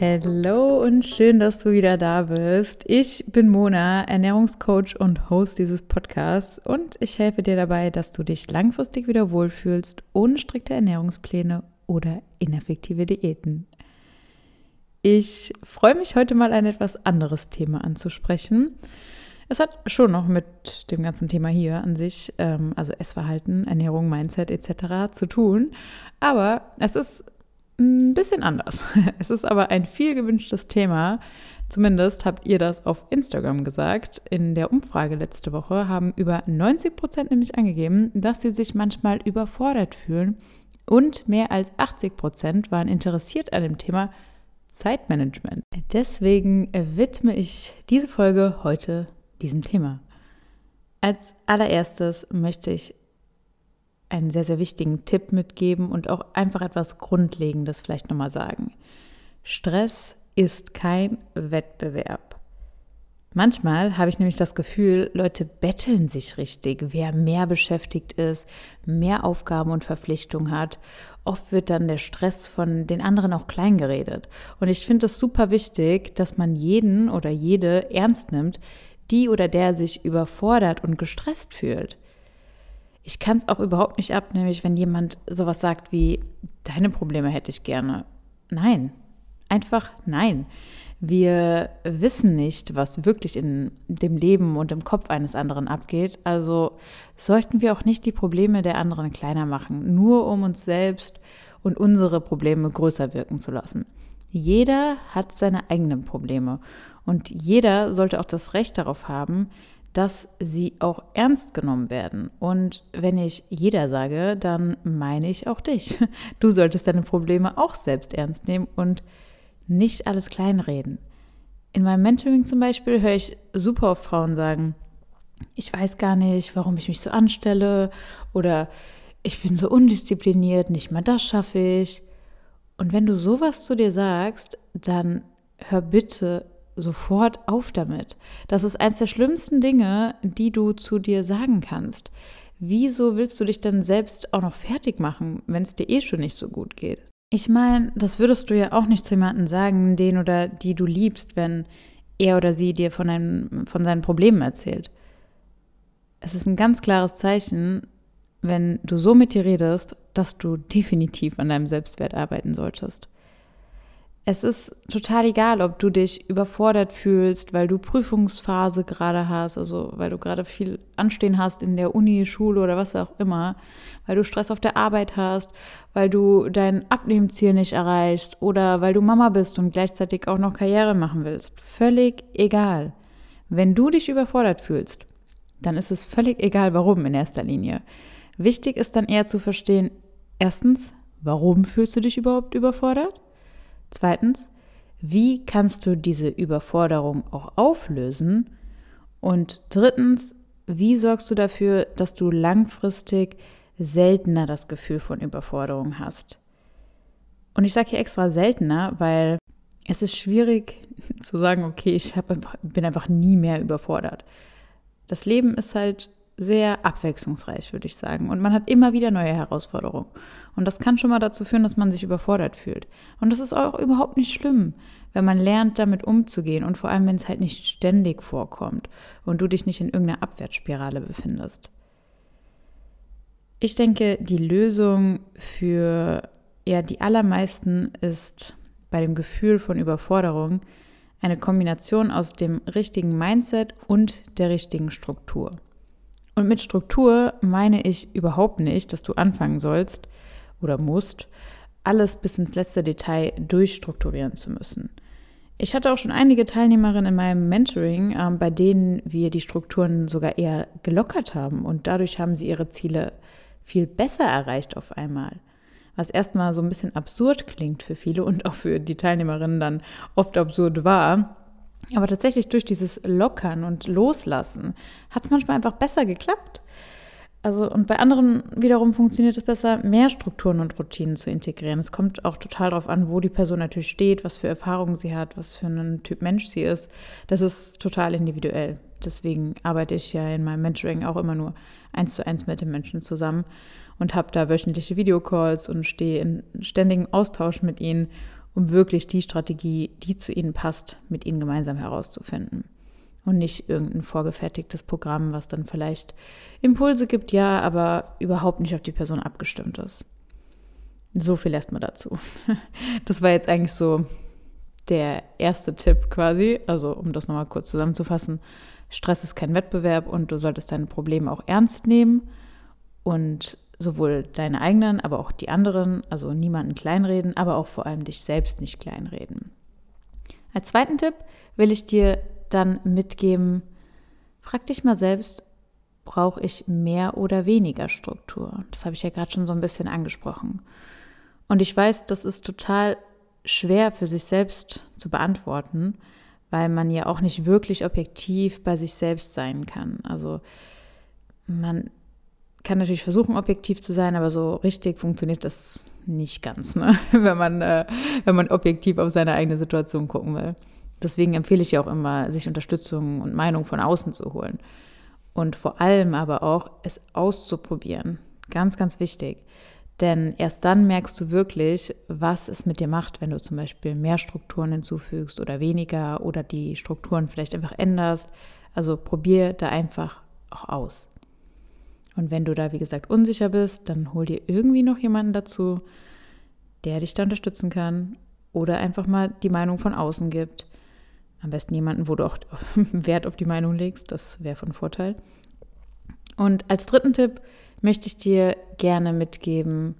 Hallo und schön, dass du wieder da bist. Ich bin Mona, Ernährungscoach und Host dieses Podcasts und ich helfe dir dabei, dass du dich langfristig wieder wohlfühlst, ohne strikte Ernährungspläne oder ineffektive Diäten. Ich freue mich heute mal ein etwas anderes Thema anzusprechen. Es hat schon noch mit dem ganzen Thema hier an sich, ähm, also Essverhalten, Ernährung, Mindset etc. zu tun, aber es ist ein bisschen anders. Es ist aber ein viel gewünschtes Thema. Zumindest habt ihr das auf Instagram gesagt. In der Umfrage letzte Woche haben über 90 Prozent nämlich angegeben, dass sie sich manchmal überfordert fühlen. Und mehr als 80 Prozent waren interessiert an dem Thema Zeitmanagement. Deswegen widme ich diese Folge heute diesem Thema. Als allererstes möchte ich einen sehr, sehr wichtigen Tipp mitgeben und auch einfach etwas Grundlegendes vielleicht nochmal sagen. Stress ist kein Wettbewerb. Manchmal habe ich nämlich das Gefühl, Leute betteln sich richtig, wer mehr beschäftigt ist, mehr Aufgaben und Verpflichtungen hat. Oft wird dann der Stress von den anderen auch klein geredet. Und ich finde es super wichtig, dass man jeden oder jede ernst nimmt, die oder der sich überfordert und gestresst fühlt ich kann es auch überhaupt nicht ab, nämlich wenn jemand sowas sagt wie, deine Probleme hätte ich gerne. Nein, einfach nein. Wir wissen nicht, was wirklich in dem Leben und im Kopf eines anderen abgeht. Also sollten wir auch nicht die Probleme der anderen kleiner machen, nur um uns selbst und unsere Probleme größer wirken zu lassen. Jeder hat seine eigenen Probleme und jeder sollte auch das Recht darauf haben, dass sie auch ernst genommen werden. Und wenn ich jeder sage, dann meine ich auch dich. Du solltest deine Probleme auch selbst ernst nehmen und nicht alles kleinreden. In meinem Mentoring zum Beispiel höre ich super oft Frauen sagen, ich weiß gar nicht, warum ich mich so anstelle oder ich bin so undiszipliniert, nicht mal das schaffe ich. Und wenn du sowas zu dir sagst, dann hör bitte sofort auf damit. Das ist eines der schlimmsten Dinge, die du zu dir sagen kannst. Wieso willst du dich dann selbst auch noch fertig machen, wenn es dir eh schon nicht so gut geht? Ich meine, das würdest du ja auch nicht zu jemandem sagen, den oder die du liebst, wenn er oder sie dir von, einem, von seinen Problemen erzählt. Es ist ein ganz klares Zeichen, wenn du so mit dir redest, dass du definitiv an deinem Selbstwert arbeiten solltest. Es ist total egal, ob du dich überfordert fühlst, weil du Prüfungsphase gerade hast, also weil du gerade viel Anstehen hast in der Uni, Schule oder was auch immer, weil du Stress auf der Arbeit hast, weil du dein Abnehmziel nicht erreichst oder weil du Mama bist und gleichzeitig auch noch Karriere machen willst. Völlig egal. Wenn du dich überfordert fühlst, dann ist es völlig egal, warum in erster Linie. Wichtig ist dann eher zu verstehen, erstens, warum fühlst du dich überhaupt überfordert? Zweitens, wie kannst du diese Überforderung auch auflösen? Und drittens, wie sorgst du dafür, dass du langfristig seltener das Gefühl von Überforderung hast? Und ich sage hier extra seltener, weil es ist schwierig zu sagen, okay, ich hab, bin einfach nie mehr überfordert. Das Leben ist halt sehr abwechslungsreich, würde ich sagen. Und man hat immer wieder neue Herausforderungen. Und das kann schon mal dazu führen, dass man sich überfordert fühlt. Und das ist auch überhaupt nicht schlimm, wenn man lernt, damit umzugehen und vor allem, wenn es halt nicht ständig vorkommt und du dich nicht in irgendeiner Abwärtsspirale befindest. Ich denke, die Lösung für ja, die allermeisten ist bei dem Gefühl von Überforderung eine Kombination aus dem richtigen Mindset und der richtigen Struktur. Und mit Struktur meine ich überhaupt nicht, dass du anfangen sollst oder musst, alles bis ins letzte Detail durchstrukturieren zu müssen. Ich hatte auch schon einige Teilnehmerinnen in meinem Mentoring, äh, bei denen wir die Strukturen sogar eher gelockert haben und dadurch haben sie ihre Ziele viel besser erreicht auf einmal. Was erstmal so ein bisschen absurd klingt für viele und auch für die Teilnehmerinnen dann oft absurd war. Aber tatsächlich durch dieses Lockern und Loslassen hat es manchmal einfach besser geklappt. Also, und bei anderen wiederum funktioniert es besser, mehr Strukturen und Routinen zu integrieren. Es kommt auch total darauf an, wo die Person natürlich steht, was für Erfahrungen sie hat, was für ein Typ Mensch sie ist. Das ist total individuell. Deswegen arbeite ich ja in meinem Mentoring auch immer nur eins zu eins mit den Menschen zusammen und habe da wöchentliche Videocalls und stehe in ständigem Austausch mit ihnen um wirklich die Strategie, die zu ihnen passt, mit ihnen gemeinsam herauszufinden. Und nicht irgendein vorgefertigtes Programm, was dann vielleicht Impulse gibt, ja, aber überhaupt nicht auf die Person abgestimmt ist. So viel erstmal dazu. Das war jetzt eigentlich so der erste Tipp quasi. Also, um das nochmal kurz zusammenzufassen: Stress ist kein Wettbewerb und du solltest deine Probleme auch ernst nehmen und sowohl deine eigenen, aber auch die anderen, also niemanden kleinreden, aber auch vor allem dich selbst nicht kleinreden. Als zweiten Tipp will ich dir dann mitgeben, frag dich mal selbst, brauche ich mehr oder weniger Struktur? Das habe ich ja gerade schon so ein bisschen angesprochen. Und ich weiß, das ist total schwer für sich selbst zu beantworten, weil man ja auch nicht wirklich objektiv bei sich selbst sein kann. Also man kann natürlich versuchen, objektiv zu sein, aber so richtig funktioniert das nicht ganz, ne? wenn, man, äh, wenn man objektiv auf seine eigene Situation gucken will. Deswegen empfehle ich ja auch immer, sich Unterstützung und Meinung von außen zu holen. Und vor allem aber auch, es auszuprobieren. Ganz, ganz wichtig. Denn erst dann merkst du wirklich, was es mit dir macht, wenn du zum Beispiel mehr Strukturen hinzufügst oder weniger oder die Strukturen vielleicht einfach änderst. Also probier da einfach auch aus. Und wenn du da, wie gesagt, unsicher bist, dann hol dir irgendwie noch jemanden dazu, der dich da unterstützen kann oder einfach mal die Meinung von außen gibt. Am besten jemanden, wo du auch Wert auf die Meinung legst, das wäre von Vorteil. Und als dritten Tipp möchte ich dir gerne mitgeben,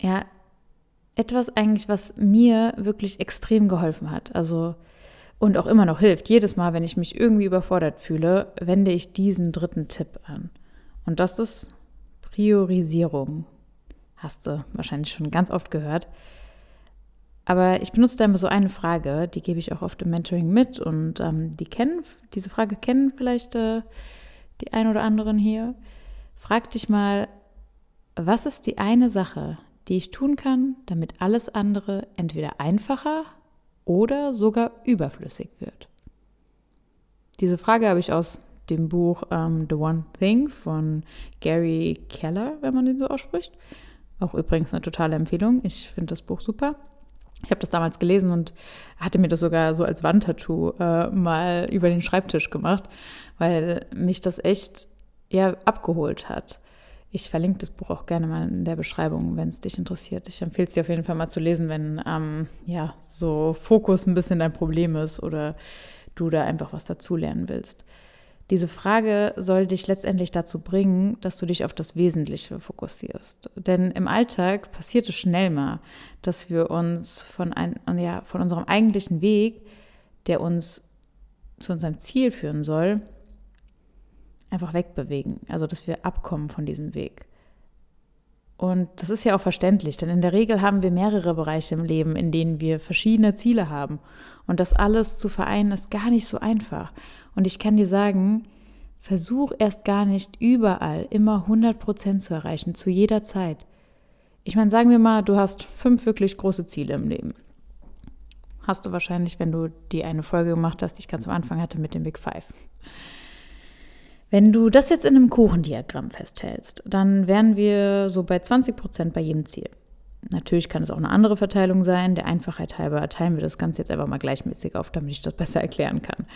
ja, etwas eigentlich, was mir wirklich extrem geholfen hat. Also und auch immer noch hilft. Jedes Mal, wenn ich mich irgendwie überfordert fühle, wende ich diesen dritten Tipp an. Und das ist Priorisierung. Hast du wahrscheinlich schon ganz oft gehört. Aber ich benutze da immer so eine Frage, die gebe ich auch oft im Mentoring mit und ähm, die kennen, diese Frage kennen vielleicht äh, die ein oder anderen hier. Frag dich mal, was ist die eine Sache, die ich tun kann, damit alles andere entweder einfacher oder sogar überflüssig wird? Diese Frage habe ich aus dem Buch ähm, The One Thing von Gary Keller, wenn man den so ausspricht. Auch übrigens eine totale Empfehlung. Ich finde das Buch super. Ich habe das damals gelesen und hatte mir das sogar so als Wandtattoo äh, mal über den Schreibtisch gemacht, weil mich das echt ja abgeholt hat. Ich verlinke das Buch auch gerne mal in der Beschreibung, wenn es dich interessiert. Ich empfehle es dir auf jeden Fall mal zu lesen, wenn ähm, ja so Fokus ein bisschen dein Problem ist oder du da einfach was dazulernen willst. Diese Frage soll dich letztendlich dazu bringen, dass du dich auf das Wesentliche fokussierst. Denn im Alltag passiert es schnell mal, dass wir uns von, ein, ja, von unserem eigentlichen Weg, der uns zu unserem Ziel führen soll, einfach wegbewegen. Also, dass wir abkommen von diesem Weg. Und das ist ja auch verständlich, denn in der Regel haben wir mehrere Bereiche im Leben, in denen wir verschiedene Ziele haben. Und das alles zu vereinen ist gar nicht so einfach. Und ich kann dir sagen, versuch erst gar nicht überall immer 100 Prozent zu erreichen, zu jeder Zeit. Ich meine, sagen wir mal, du hast fünf wirklich große Ziele im Leben. Hast du wahrscheinlich, wenn du die eine Folge gemacht hast, die ich ganz am Anfang hatte mit dem Big Five. Wenn du das jetzt in einem Kuchendiagramm festhältst, dann wären wir so bei 20 Prozent bei jedem Ziel. Natürlich kann es auch eine andere Verteilung sein. Der Einfachheit halber teilen wir das Ganze jetzt einfach mal gleichmäßig auf, damit ich das besser erklären kann.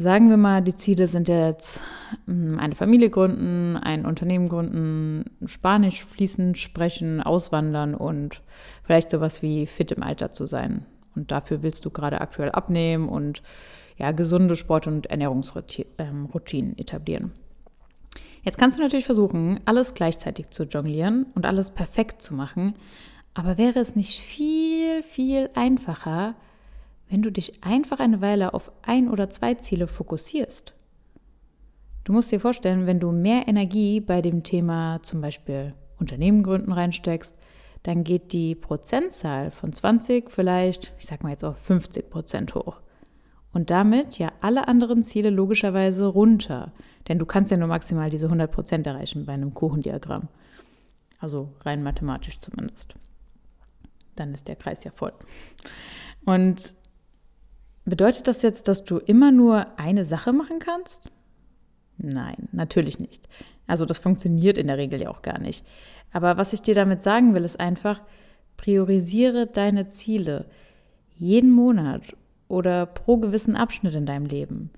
Sagen wir mal, die Ziele sind jetzt hm, eine Familie gründen, ein Unternehmen gründen, Spanisch fließend sprechen, auswandern und vielleicht sowas wie fit im Alter zu sein. Und dafür willst du gerade aktuell abnehmen und ja, gesunde Sport- und Ernährungsroutinen etablieren. Jetzt kannst du natürlich versuchen, alles gleichzeitig zu jonglieren und alles perfekt zu machen. Aber wäre es nicht viel, viel einfacher, wenn du dich einfach eine Weile auf ein oder zwei Ziele fokussierst? Du musst dir vorstellen, wenn du mehr Energie bei dem Thema zum Beispiel Unternehmen gründen reinsteckst, dann geht die Prozentzahl von 20 vielleicht, ich sag mal jetzt auf 50 Prozent hoch und damit ja alle anderen Ziele logischerweise runter. Denn du kannst ja nur maximal diese 100 Prozent erreichen bei einem Kuchendiagramm. Also rein mathematisch zumindest. Dann ist der Kreis ja voll. Und bedeutet das jetzt, dass du immer nur eine Sache machen kannst? Nein, natürlich nicht. Also das funktioniert in der Regel ja auch gar nicht. Aber was ich dir damit sagen will, ist einfach, Priorisiere deine Ziele jeden Monat oder pro gewissen Abschnitt in deinem Leben.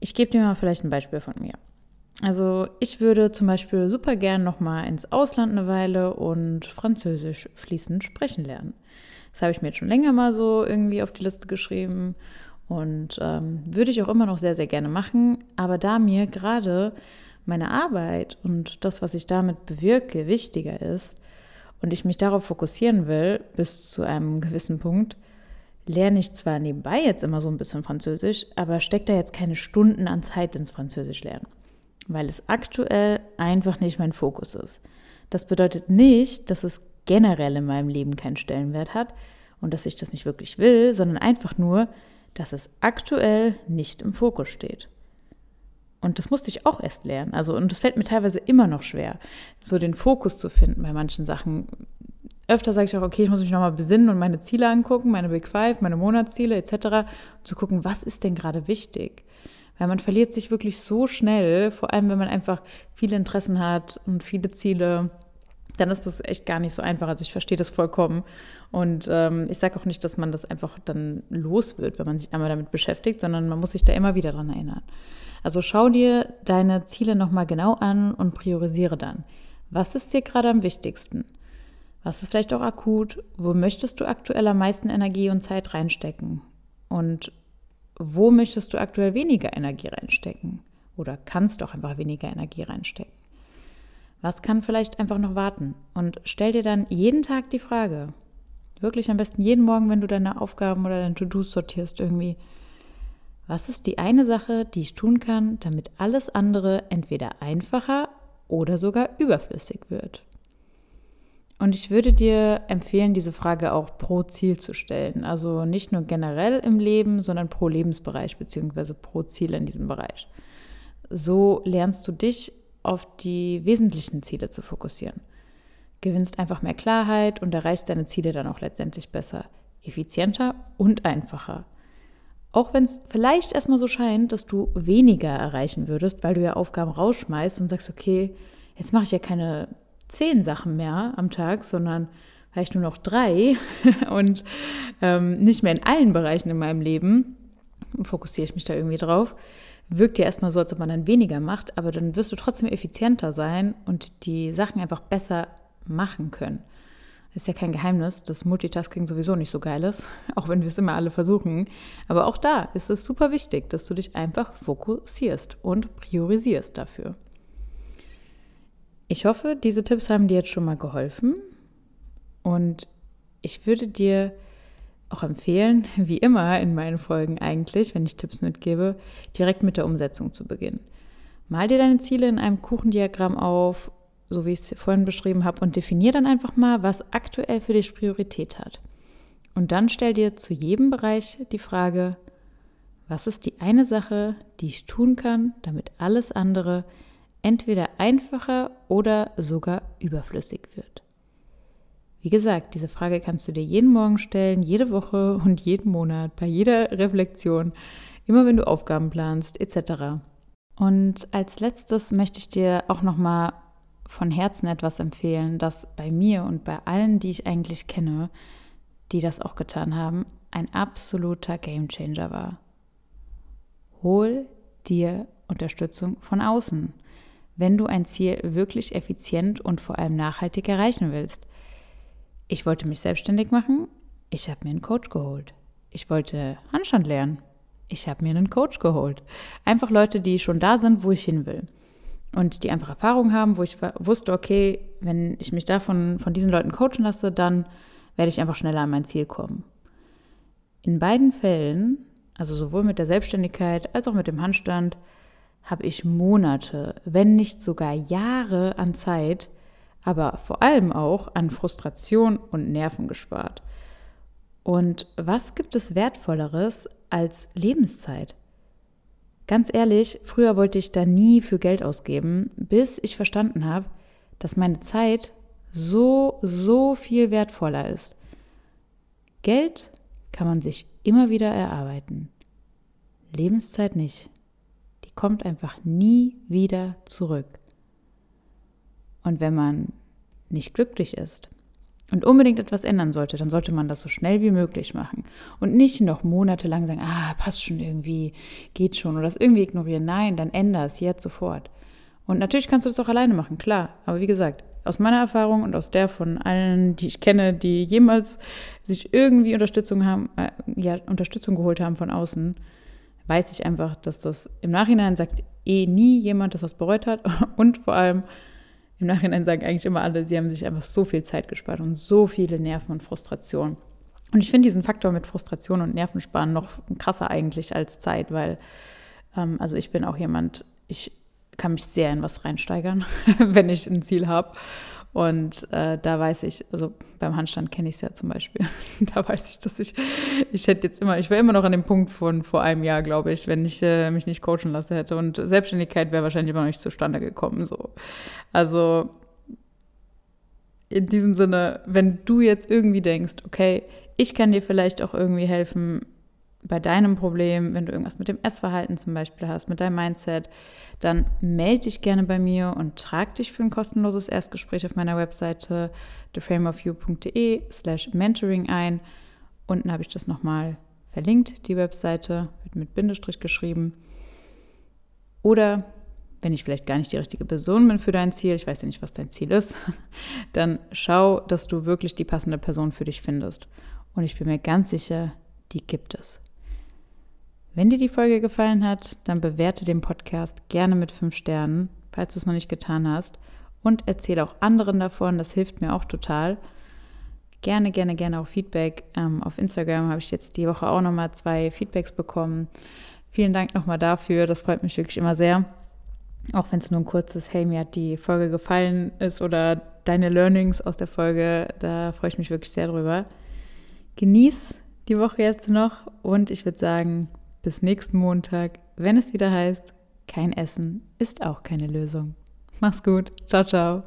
Ich gebe dir mal vielleicht ein Beispiel von mir. Also ich würde zum Beispiel super gern noch mal ins Ausland eine Weile und Französisch fließend sprechen lernen. Das habe ich mir jetzt schon länger mal so irgendwie auf die Liste geschrieben und ähm, würde ich auch immer noch sehr, sehr gerne machen. Aber da mir gerade meine Arbeit und das, was ich damit bewirke, wichtiger ist und ich mich darauf fokussieren will, bis zu einem gewissen Punkt, lerne ich zwar nebenbei jetzt immer so ein bisschen Französisch, aber stecke da jetzt keine Stunden an Zeit ins Französisch lernen, weil es aktuell einfach nicht mein Fokus ist. Das bedeutet nicht, dass es generell in meinem Leben keinen Stellenwert hat und dass ich das nicht wirklich will, sondern einfach nur, dass es aktuell nicht im Fokus steht. Und das musste ich auch erst lernen. Also, und das fällt mir teilweise immer noch schwer, so den Fokus zu finden bei manchen Sachen. Öfter sage ich auch, okay, ich muss mich nochmal besinnen und meine Ziele angucken, meine Big Five, meine Monatsziele etc., um zu gucken, was ist denn gerade wichtig. Weil man verliert sich wirklich so schnell, vor allem wenn man einfach viele Interessen hat und viele Ziele, dann ist das echt gar nicht so einfach. Also ich verstehe das vollkommen. Und ähm, ich sage auch nicht, dass man das einfach dann los wird, wenn man sich einmal damit beschäftigt, sondern man muss sich da immer wieder dran erinnern. Also schau dir deine Ziele nochmal genau an und priorisiere dann. Was ist dir gerade am wichtigsten? Was ist vielleicht auch akut? Wo möchtest du aktuell am meisten Energie und Zeit reinstecken? Und wo möchtest du aktuell weniger Energie reinstecken? Oder kannst du auch einfach weniger Energie reinstecken? Was kann vielleicht einfach noch warten? Und stell dir dann jeden Tag die Frage, wirklich am besten jeden Morgen, wenn du deine Aufgaben oder deine To-Dos sortierst irgendwie, was ist die eine Sache, die ich tun kann, damit alles andere entweder einfacher oder sogar überflüssig wird? Und ich würde dir empfehlen, diese Frage auch pro Ziel zu stellen. Also nicht nur generell im Leben, sondern pro Lebensbereich bzw. pro Ziel in diesem Bereich. So lernst du dich auf die wesentlichen Ziele zu fokussieren. Gewinnst einfach mehr Klarheit und erreichst deine Ziele dann auch letztendlich besser, effizienter und einfacher. Auch wenn es vielleicht erstmal so scheint, dass du weniger erreichen würdest, weil du ja Aufgaben rausschmeißt und sagst, okay, jetzt mache ich ja keine zehn Sachen mehr am Tag, sondern vielleicht nur noch drei und ähm, nicht mehr in allen Bereichen in meinem Leben, fokussiere ich mich da irgendwie drauf, wirkt ja erstmal so, als ob man dann weniger macht, aber dann wirst du trotzdem effizienter sein und die Sachen einfach besser machen können. Ist ja kein Geheimnis, dass Multitasking sowieso nicht so geil ist, auch wenn wir es immer alle versuchen. Aber auch da ist es super wichtig, dass du dich einfach fokussierst und priorisierst dafür. Ich hoffe, diese Tipps haben dir jetzt schon mal geholfen und ich würde dir auch empfehlen, wie immer in meinen Folgen eigentlich, wenn ich Tipps mitgebe, direkt mit der Umsetzung zu beginnen. Mal dir deine Ziele in einem Kuchendiagramm auf so wie ich es vorhin beschrieben habe, und definier dann einfach mal, was aktuell für dich Priorität hat. Und dann stell dir zu jedem Bereich die Frage, was ist die eine Sache, die ich tun kann, damit alles andere entweder einfacher oder sogar überflüssig wird. Wie gesagt, diese Frage kannst du dir jeden Morgen stellen, jede Woche und jeden Monat, bei jeder Reflexion, immer wenn du Aufgaben planst, etc. Und als letztes möchte ich dir auch nochmal von Herzen etwas empfehlen, das bei mir und bei allen, die ich eigentlich kenne, die das auch getan haben, ein absoluter Gamechanger war. Hol dir Unterstützung von außen, wenn du ein Ziel wirklich effizient und vor allem nachhaltig erreichen willst. Ich wollte mich selbstständig machen, ich habe mir einen Coach geholt. Ich wollte Handstand lernen, ich habe mir einen Coach geholt. Einfach Leute, die schon da sind, wo ich hin will und die einfach Erfahrung haben, wo ich wusste, okay, wenn ich mich davon von diesen Leuten coachen lasse, dann werde ich einfach schneller an mein Ziel kommen. In beiden Fällen, also sowohl mit der Selbstständigkeit als auch mit dem Handstand, habe ich Monate, wenn nicht sogar Jahre an Zeit, aber vor allem auch an Frustration und Nerven gespart. Und was gibt es Wertvolleres als Lebenszeit? Ganz ehrlich, früher wollte ich da nie für Geld ausgeben, bis ich verstanden habe, dass meine Zeit so, so viel wertvoller ist. Geld kann man sich immer wieder erarbeiten. Lebenszeit nicht. Die kommt einfach nie wieder zurück. Und wenn man nicht glücklich ist, und unbedingt etwas ändern sollte, dann sollte man das so schnell wie möglich machen. Und nicht noch monatelang sagen, ah, passt schon irgendwie, geht schon oder das irgendwie ignorieren. Nein, dann änder es jetzt sofort. Und natürlich kannst du das auch alleine machen, klar. Aber wie gesagt, aus meiner Erfahrung und aus der von allen, die ich kenne, die jemals sich irgendwie Unterstützung haben, äh, ja, Unterstützung geholt haben von außen, weiß ich einfach, dass das im Nachhinein sagt eh nie jemand, dass das bereut hat. Und vor allem im Nachhinein sagen eigentlich immer alle, sie haben sich einfach so viel Zeit gespart und so viele Nerven und Frustration. Und ich finde diesen Faktor mit Frustration und Nervensparen noch krasser eigentlich als Zeit, weil, ähm, also ich bin auch jemand, ich kann mich sehr in was reinsteigern, wenn ich ein Ziel habe. Und äh, da weiß ich, also beim Handstand kenne ich es ja zum Beispiel. da weiß ich, dass ich, ich hätte jetzt immer, ich wäre immer noch an dem Punkt von vor einem Jahr, glaube ich, wenn ich äh, mich nicht coachen lassen hätte. Und Selbstständigkeit wäre wahrscheinlich immer noch nicht zustande gekommen. So. Also in diesem Sinne, wenn du jetzt irgendwie denkst, okay, ich kann dir vielleicht auch irgendwie helfen, bei deinem Problem, wenn du irgendwas mit dem Essverhalten zum Beispiel hast, mit deinem Mindset, dann melde dich gerne bei mir und trag dich für ein kostenloses Erstgespräch auf meiner Webseite theframeofyou.de slash mentoring ein. Unten habe ich das nochmal verlinkt, die Webseite, wird mit Bindestrich geschrieben. Oder wenn ich vielleicht gar nicht die richtige Person bin für dein Ziel, ich weiß ja nicht, was dein Ziel ist, dann schau, dass du wirklich die passende Person für dich findest. Und ich bin mir ganz sicher, die gibt es. Wenn dir die Folge gefallen hat, dann bewerte den Podcast gerne mit fünf Sternen, falls du es noch nicht getan hast. Und erzähle auch anderen davon, das hilft mir auch total. Gerne, gerne, gerne auch Feedback. Ähm, auf Instagram habe ich jetzt die Woche auch nochmal zwei Feedbacks bekommen. Vielen Dank nochmal dafür, das freut mich wirklich immer sehr. Auch wenn es nur ein kurzes, hey, mir hat die Folge gefallen ist oder deine Learnings aus der Folge, da freue ich mich wirklich sehr drüber. Genieß die Woche jetzt noch und ich würde sagen, bis nächsten Montag, wenn es wieder heißt, kein Essen ist auch keine Lösung. Mach's gut. Ciao, ciao.